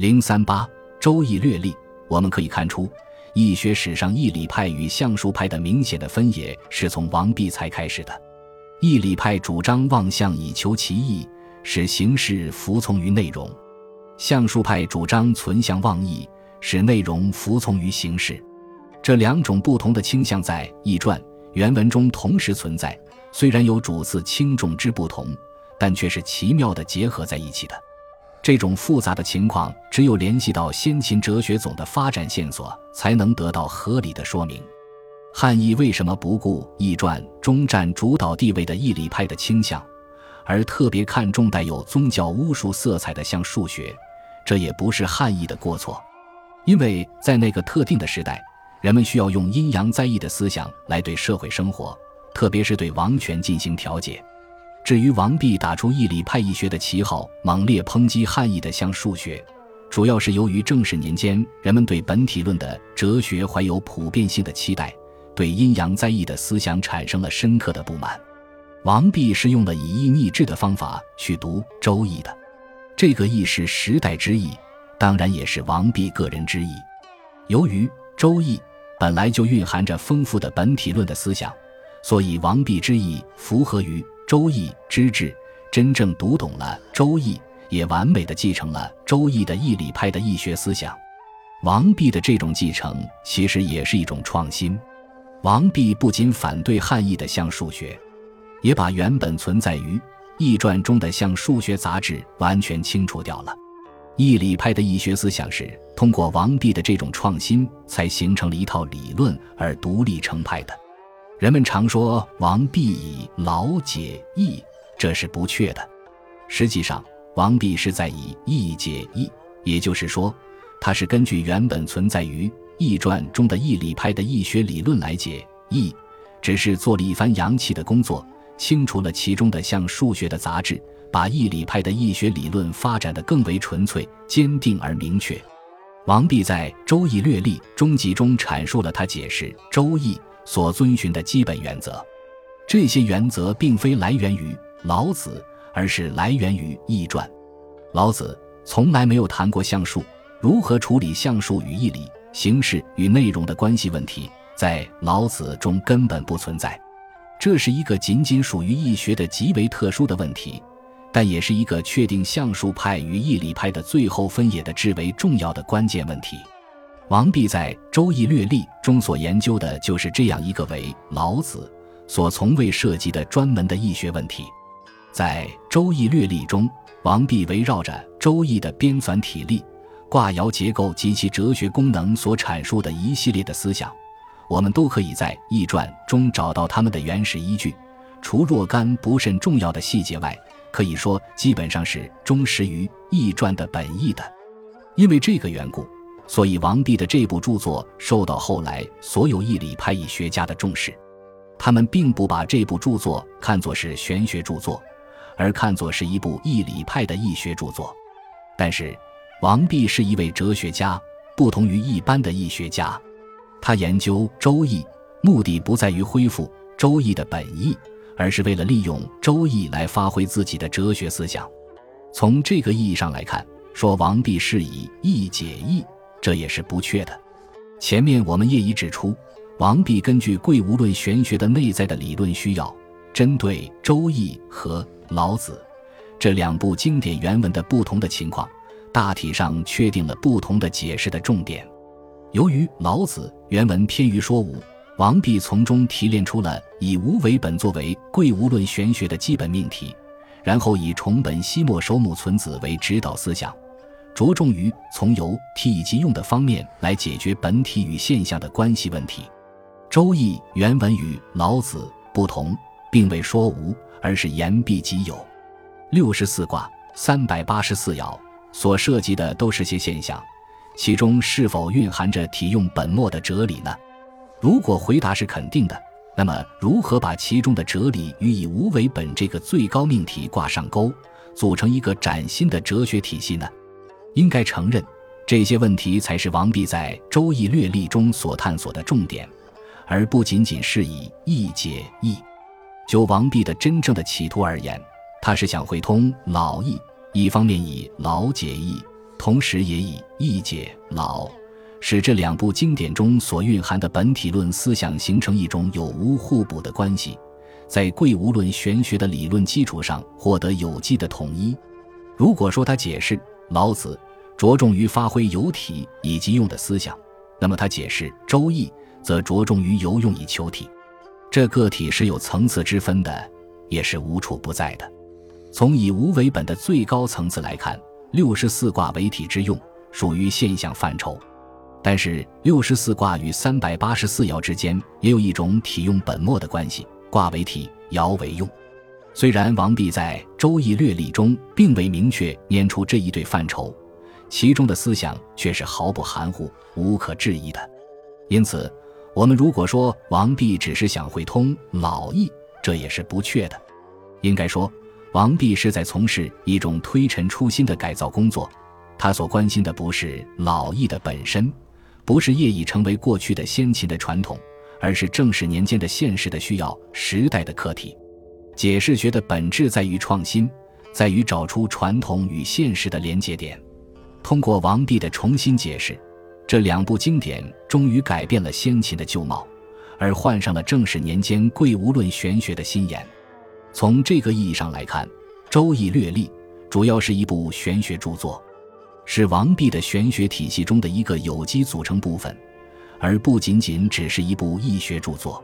零三八《周易略历》，我们可以看出，易学史上易理派与相术派的明显的分野是从王弼才开始的。易理派主张望象以求其意，使形式服从于内容；相术派主张存象望意，使内容服从于形式。这两种不同的倾向在《易传》原文中同时存在，虽然有主次轻重之不同，但却是奇妙的结合在一起的。这种复杂的情况，只有联系到先秦哲学总的发展线索，才能得到合理的说明。汉译为什么不顾《易传》中占主导地位的义理派的倾向，而特别看重带有宗教巫术色彩的像数学？这也不是汉译的过错，因为在那个特定的时代，人们需要用阴阳在易的思想来对社会生活，特别是对王权进行调节。至于王弼打出易理派易学的旗号，猛烈抨击汉译的像数学，主要是由于正史年间人们对本体论的哲学怀有普遍性的期待。对阴阳在易的思想产生了深刻的不满。王弼是用了以意逆志的方法去读《周易》的，这个易是时代之义，当然也是王弼个人之义。由于《周易》本来就蕴含着丰富的本体论的思想，所以王弼之意符合于《周易》之治，真正读懂了《周易》，也完美的继承了《周易》的易理派的易学思想。王弼的这种继承其实也是一种创新。王弼不仅反对汉译的像数学，也把原本存在于《易传》中的像数学杂志完全清除掉了。易理派的易学思想是通过王弼的这种创新，才形成了一套理论而独立成派的。人们常说王弼以劳解易，这是不确的。实际上，王弼是在以易解易，也就是说，他是根据原本存在于。《易传》中的易理派的易学理论来解易，只是做了一番洋气的工作，清除了其中的像数学的杂质，把易理派的易学理论发展得更为纯粹、坚定而明确。王弼在《周易略历》中集中阐述了他解释《周易》所遵循的基本原则，这些原则并非来源于老子，而是来源于《易传》。老子从来没有谈过象数，如何处理象数与义理。形式与内容的关系问题，在老子中根本不存在，这是一个仅仅属于易学的极为特殊的问题，但也是一个确定相术派与义理派的最后分野的至为重要的关键问题。王弼在《周易略历》中所研究的就是这样一个为老子所从未涉及的专门的易学问题。在《周易略历》中，王弼围绕着《周易》的编纂体例。卦爻结构及其哲学功能所阐述的一系列的思想，我们都可以在《易传》中找到他们的原始依据。除若干不甚重要的细节外，可以说基本上是忠实于《易传》的本意的。因为这个缘故，所以王弼的这部著作受到后来所有义理派易学家的重视。他们并不把这部著作看作是玄学著作，而看作是一部义理派的易学著作。但是。王弼是一位哲学家，不同于一般的易学家。他研究《周易》，目的不在于恢复《周易》的本意，而是为了利用《周易》来发挥自己的哲学思想。从这个意义上来看，说王弼是以易解易，这也是不确的。前面我们业已指出，王弼根据贵无论玄学的内在的理论需要，针对《周易》和《老子》这两部经典原文的不同的情况。大体上确定了不同的解释的重点。由于老子原文偏于说无，王弼从中提炼出了以无为本作为贵无论玄学的基本命题，然后以重本西末守母存子为指导思想，着重于从由体以及用的方面来解决本体与现象的关系问题。《周易》原文与老子不同，并未说无，而是言必即有。六十四卦，三百八十四爻。所涉及的都是些现象，其中是否蕴含着体用本末的哲理呢？如果回答是肯定的，那么如何把其中的哲理与以无为本这个最高命题挂上钩，组成一个崭新的哲学体系呢？应该承认，这些问题才是王弼在《周易略历》中所探索的重点，而不仅仅是以易解易。就王弼的真正的企图而言，他是想会通老易。一方面以老解易，同时也以易解老，使这两部经典中所蕴含的本体论思想形成一种有无互补的关系，在贵无论玄学的理论基础上获得有机的统一。如果说他解释老子着重于发挥有体以及用的思想，那么他解释《周易》则着重于有用以求体。这个体是有层次之分的，也是无处不在的。从以无为本的最高层次来看。六十四卦为体之用，属于现象范畴，但是六十四卦与三百八十四爻之间也有一种体用本末的关系，卦为体，爻为用。虽然王弼在《周易略例》中并未明确拈出这一对范畴，其中的思想却是毫不含糊、无可置疑的。因此，我们如果说王弼只是想会通老易，这也是不确的。应该说。王弼是在从事一种推陈出新的改造工作，他所关心的不是老易的本身，不是业已成为过去的先秦的传统，而是正史年间的现实的需要、时代的课题。解释学的本质在于创新，在于找出传统与现实的连接点。通过王弼的重新解释，这两部经典终于改变了先秦的旧貌，而换上了正史年间贵无论玄学的新颜。从这个意义上来看，《周易略历》主要是一部玄学著作，是王弼的玄学体系中的一个有机组成部分，而不仅仅只是一部易学著作。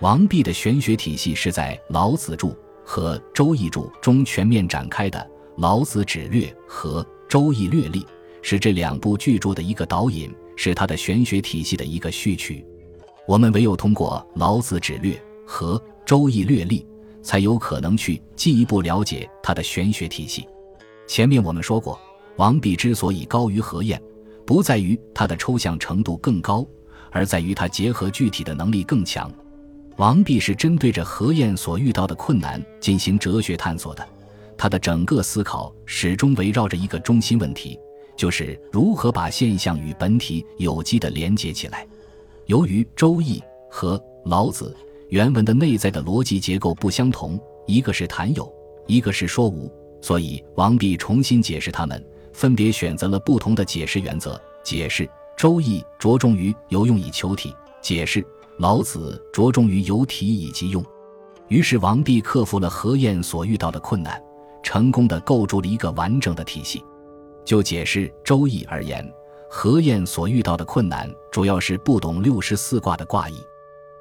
王弼的玄学体系是在《老子注》和《周易注》中全面展开的，《老子指略》和《周易略历》是这两部巨著的一个导引，是他的玄学体系的一个序曲。我们唯有通过《老子指略》和《周易略历》。才有可能去进一步了解他的玄学体系。前面我们说过，王弼之所以高于何晏，不在于他的抽象程度更高，而在于他结合具体的能力更强。王弼是针对着何晏所遇到的困难进行哲学探索的，他的整个思考始终围绕着一个中心问题，就是如何把现象与本体有机的连接起来。由于《周易》和《老子》。原文的内在的逻辑结构不相同，一个是谈有，一个是说无，所以王弼重新解释它们，分别选择了不同的解释原则。解释《周易》着重于有用以求体，解释《老子》着重于有体以及用。于是王弼克服了何晏所遇到的困难，成功的构筑了一个完整的体系。就解释《周易》而言，何晏所遇到的困难主要是不懂六十四卦的卦意。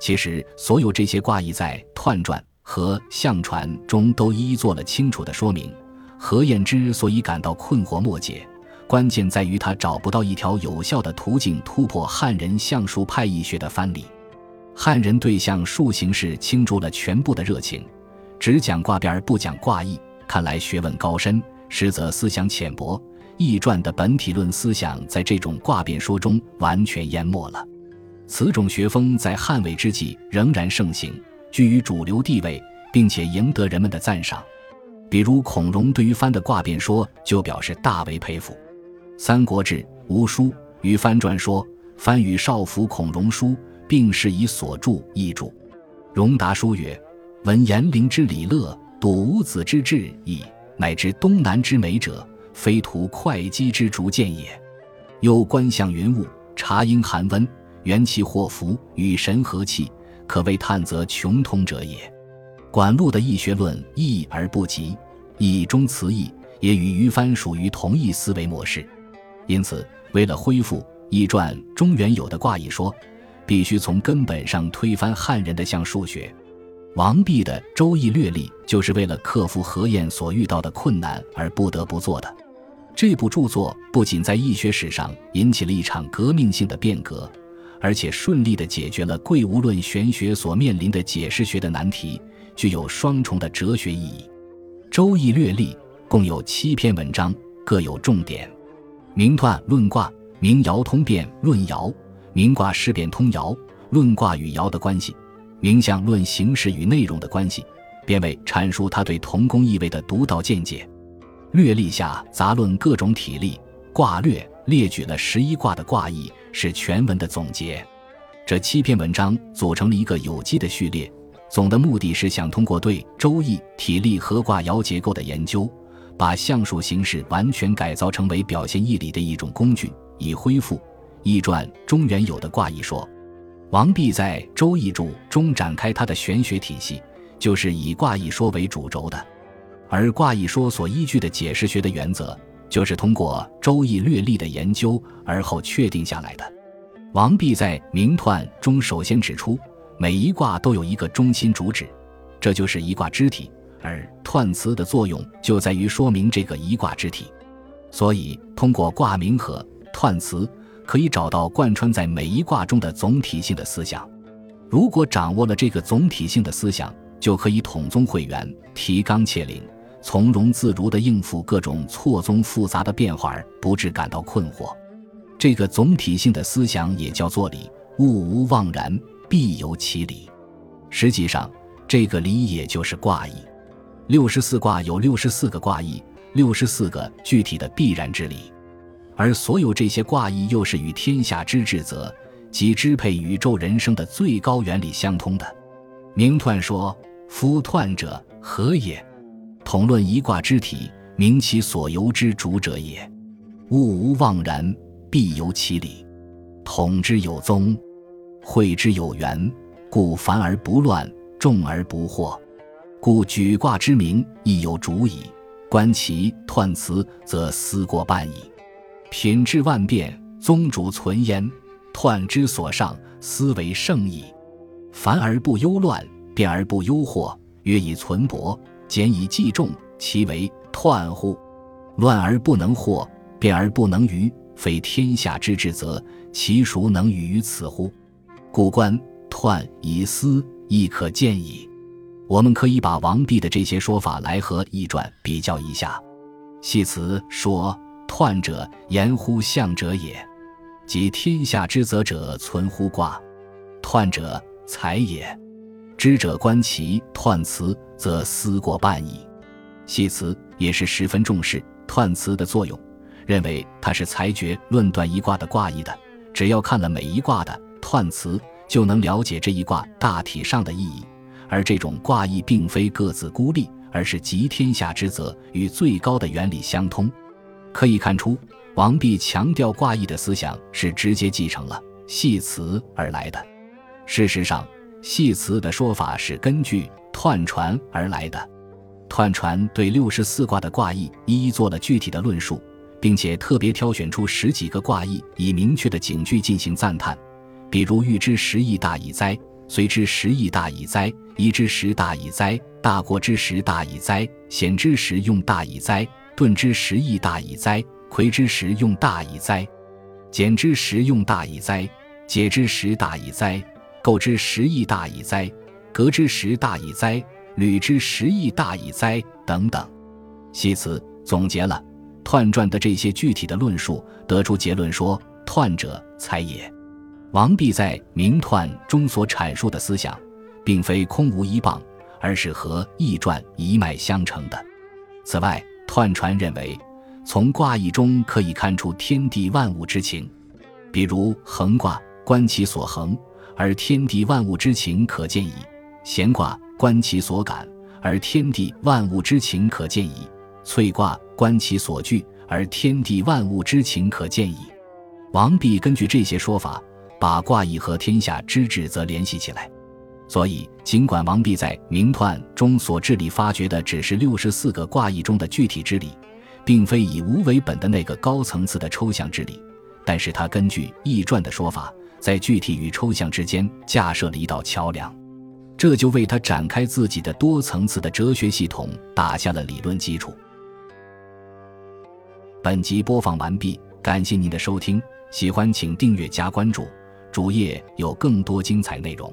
其实，所有这些卦意在《彖传》和《象传》中都一一做了清楚的说明。何晏之所以感到困惑莫解，关键在于他找不到一条有效的途径突破汉人相术派易学的藩篱。汉人对象术形式倾注了全部的热情，只讲卦变而不讲卦意，看来学问高深，实则思想浅薄。易传的本体论思想在这种卦变说中完全淹没了。此种学风在汉魏之际仍然盛行，居于主流地位，并且赢得人们的赞赏。比如孔融对于藩的卦变说就表示大为佩服。《三国志·吴书》与藩传说：“藩与少府孔融书，并是以所著译著。”荣达书曰：“闻严陵之礼乐，睹伍子之志矣，乃知东南之美者，非图会稽之逐见也。又观象云雾，察阴寒温。”元气祸福与神和气，可谓探则穷通者也。管路的易学论易而不及，易中辞易，也与于藩属于同一思维模式。因此，为了恢复易传中原有的卦意说，必须从根本上推翻汉人的象数学。王弼的《周易略历》就是为了克服何晏所遇到的困难而不得不做的。这部著作不仅在易学史上引起了一场革命性的变革。而且顺利地解决了贵无论玄学所面临的解释学的难题，具有双重的哲学意义。《周易略历》共有七篇文章，各有重点：明彖论卦，明爻通变论爻，明卦事变通爻，论卦与爻的关系，明象论形式与内容的关系，便为阐述他对同宫意味的独到见解。略历下杂论各种体例，卦略列举了十一卦的卦意。是全文的总结，这七篇文章组成了一个有机的序列，总的目的是想通过对《周易》体例和卦爻结构的研究，把相术形式完全改造成为表现义理的一种工具，以恢复《易传》中原有的卦义说。王弼在《周易注》中展开他的玄学体系，就是以卦义说为主轴的，而卦义说所依据的解释学的原则，就是通过《周易》略历的研究而后确定下来的。王弼在《明彖》中首先指出，每一卦都有一个中心主旨，这就是一卦之体，而彖辞的作用就在于说明这个一卦之体，所以通过卦名和彖辞。可以找到贯穿在每一卦中的总体性的思想。如果掌握了这个总体性的思想，就可以统宗会源，提纲挈领，从容自如地应付各种错综复杂的变化，而不致感到困惑。这个总体性的思想也叫做理，物无妄然，必有其理。实际上，这个理也就是卦意。六十四卦有六十四个卦意，六十四个具体的必然之理。而所有这些卦意，又是与天下之至则，即支配宇宙人生的最高原理相通的。明彖说：“夫彖者，何也？统论一卦之体，明其所由之主者也。物无妄然，必有其理。统之有宗，会之有源，故繁而不乱，众而不惑。故举卦之名，亦有主矣。观其彖辞，则思过半矣。”品质万变，宗主存焉。彖之所上，思为圣矣。凡而不忧乱，变而不忧惑，曰以存薄，简以计重，其为彖乎？乱而不能惑，变而不能愚，非天下之至则，其孰能与于此乎？故观彖以思，亦可见矣。我们可以把王弼的这些说法来和《易传》比较一下。系辞说。彖者，言乎象者也，即天下之则者存乎卦。彖者，才也。知者观其彖辞，则思过半矣。系辞也是十分重视彖辞的作用，认为它是裁决论断一卦的卦意的。只要看了每一卦的彖辞，就能了解这一卦大体上的意义。而这种卦意并非各自孤立，而是集天下之则与最高的原理相通。可以看出，王弼强调卦意的思想是直接继承了系辞而来的。事实上，系辞的说法是根据彖传而来的。彖传对六十四卦的卦意一一做了具体的论述，并且特别挑选出十几个卦意，以明确的警句进行赞叹。比如“欲知时义大矣哉”，“随之时义大矣哉”，“宜知时大矣哉”，“大过之时大矣哉”，“险之时用大矣哉”。顿之时亦大矣哉！魁之时用大矣哉！简之时用大矣哉！解之时大矣哉！构之时亦大矣哉！革之时大矣哉！履之时亦大矣哉！等等，系辞总结了彖传的这些具体的论述，得出结论说：彖者，才也。王弼在《明彖》中所阐述的思想，并非空无一棒，而是和《易传》一脉相承的。此外，彖传认为，从卦意中可以看出天地万物之情，比如恒卦观其所恒，而天地万物之情可见矣；咸卦观其所感，而天地万物之情可见矣；萃卦观其所聚，而天地万物之情可见矣。王弼根据这些说法，把卦意和天下之治则联系起来。所以，尽管王弼在《明彖》中所致力发掘的只是六十四个卦意中的具体之理，并非以无为本的那个高层次的抽象之理，但是他根据《易传》的说法，在具体与抽象之间架设了一道桥梁，这就为他展开自己的多层次的哲学系统打下了理论基础。本集播放完毕，感谢您的收听，喜欢请订阅加关注，主页有更多精彩内容。